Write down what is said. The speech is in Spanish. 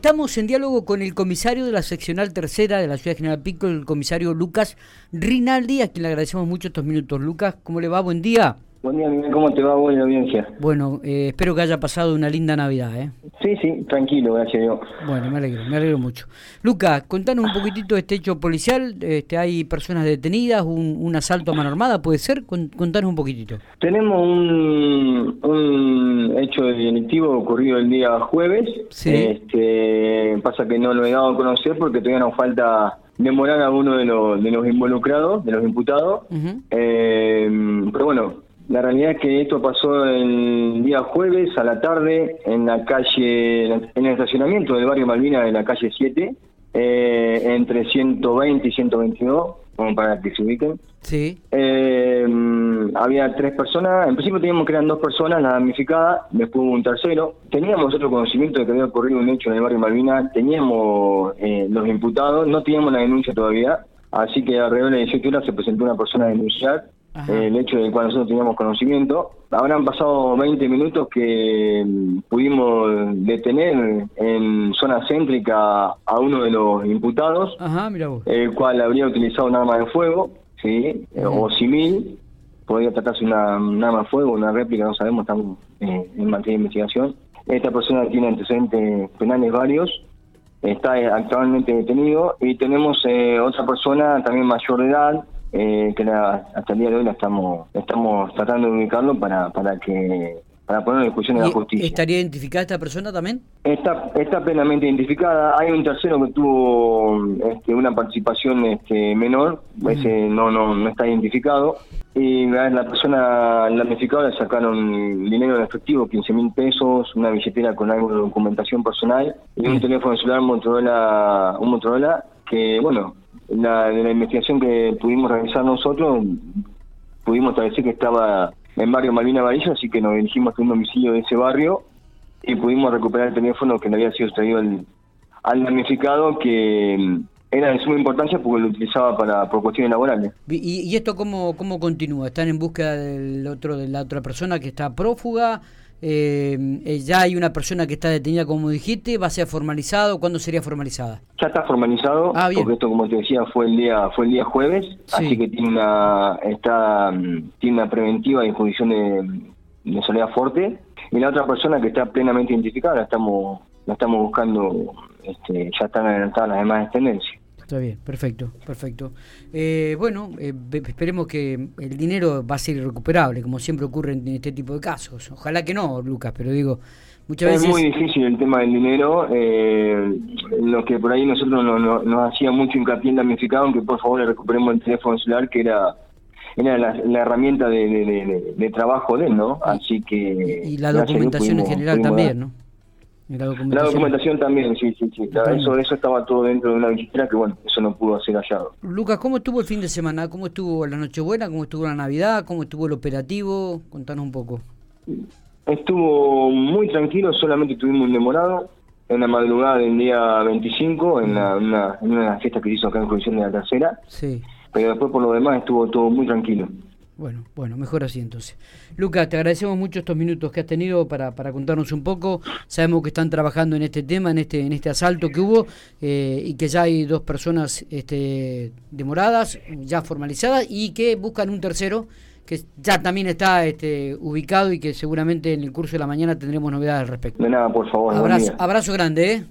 Estamos en diálogo con el comisario de la seccional tercera de la ciudad General Pico, el comisario Lucas Rinaldi, a quien le agradecemos mucho estos minutos. Lucas, ¿cómo le va? Buen día. Buen día, Miguel. ¿Cómo te va? Buena audiencia. Bueno, eh, espero que haya pasado una linda Navidad, ¿eh? Sí, sí, tranquilo, gracias a Dios. Bueno, me alegro, me alegro mucho. Lucas, contanos un poquitito de este hecho policial. Este, ¿Hay personas detenidas? Un, un asalto a mano armada? ¿Puede ser? Contanos un poquitito. Tenemos un, un hecho delictivo ocurrido el día jueves. Sí. Este, pasa que no lo he dado a conocer porque todavía nos falta demorar a uno de los, de los involucrados, de los imputados. Eh, pero bueno, la realidad es que esto pasó el día jueves a la tarde en la calle, en el estacionamiento del barrio Malvina de la calle 7, eh, entre 120 y 122, como para que se ubiquen. Sí. Eh, había tres personas, en principio teníamos que eran dos personas, la damnificada, después hubo un tercero. Teníamos otro conocimiento de que había ocurrido un hecho en el barrio Malvina, teníamos eh, los imputados, no teníamos la denuncia todavía, así que alrededor de las 18 horas se presentó una persona a denunciar Ajá. el hecho del cual nosotros teníamos conocimiento. Habrán pasado 20 minutos que mm, pudimos detener en zona céntrica a uno de los imputados Ajá, mira vos. el cual habría utilizado un arma de fuego, ¿sí? O civil, podría tratarse una, un arma de fuego, una réplica, no sabemos, estamos eh, en materia de investigación. Esta persona tiene antecedentes penales varios, está actualmente detenido y tenemos eh, otra persona también mayor de edad, eh, que la- hasta el día de hoy la estamos estamos tratando de ubicarlo para para que para poner en discusión de la ¿Y justicia. ¿Estaría identificada esta persona también? Está, está plenamente identificada. Hay un tercero que tuvo este, una participación este, menor, ese no, no, no está identificado. Y la persona damnificada le sacaron dinero en efectivo, 15 mil pesos, una billetera con algo de documentación personal y un teléfono celular Motorola, un Motorola que, bueno, la, la investigación que pudimos realizar nosotros, pudimos establecer que estaba en barrio Malvina Varillo, así que nos dirigimos a un domicilio de ese barrio y pudimos recuperar el teléfono que le había sido extraído al, al damnificado, que mm, era de suma importancia porque lo utilizaba para por cuestiones laborales. ¿Y, y esto cómo, cómo continúa? ¿Están en búsqueda del otro, de la otra persona que está prófuga? Eh, eh, ¿Ya hay una persona que está detenida, como dijiste? ¿Va a ser formalizado? ¿Cuándo sería formalizada? Ya está formalizado, Ah, porque esto, como te decía, fue el día fue el día jueves, Sí. así que tiene una está mm, tiene una preventiva en jurisdicción de, de soledad fuerte. Y la otra persona que está plenamente identificada, la estamos la estamos buscando, este, ya están adelantadas las demás tendencias. Está bien, perfecto, perfecto. Eh, bueno, eh, esperemos que el dinero va a ser irrecuperable, como siempre ocurre en este tipo de casos. Ojalá que no, Lucas, pero digo, muchas Es veces... muy difícil el tema del dinero, eh, lo que por ahí nosotros no- no- nos hacía mucho hincapié en damnificado, en que por favor le recuperemos el teléfono celular, que era era la, la herramienta de, de- de- de- de trabajo de él, ¿no? Así que... Y la documentación en general pudimos también. ¿no? La La documentación. también, sí, sí, sí. claro, eso, eso estaba todo dentro de una billetera que, bueno, eso no pudo ser hallado. Lucas, ¿cómo estuvo el fin de semana? ¿Cómo estuvo la Nochebuena? ¿Cómo estuvo la Navidad? ¿Cómo estuvo el operativo? Contanos un poco. Estuvo muy tranquilo, solamente tuvimos un demorado en la madrugada del día 25, en, la, una, en una fiesta que hizo acá en Jurisdicción de la Tercera. Sí. pero después por lo demás estuvo todo muy tranquilo. Bueno, bueno, mejor así entonces. Lucas, te agradecemos mucho estos minutos que has tenido para, para contarnos un poco. Sabemos que están trabajando en este tema, en este, en este asalto que hubo, eh, y que ya hay dos personas este, demoradas, ya formalizadas, y que buscan un tercero que ya también está este, ubicado y que seguramente en el curso de la mañana tendremos novedades al respecto. De nada, por favor. Abrazo, abrazo grande, ¿eh?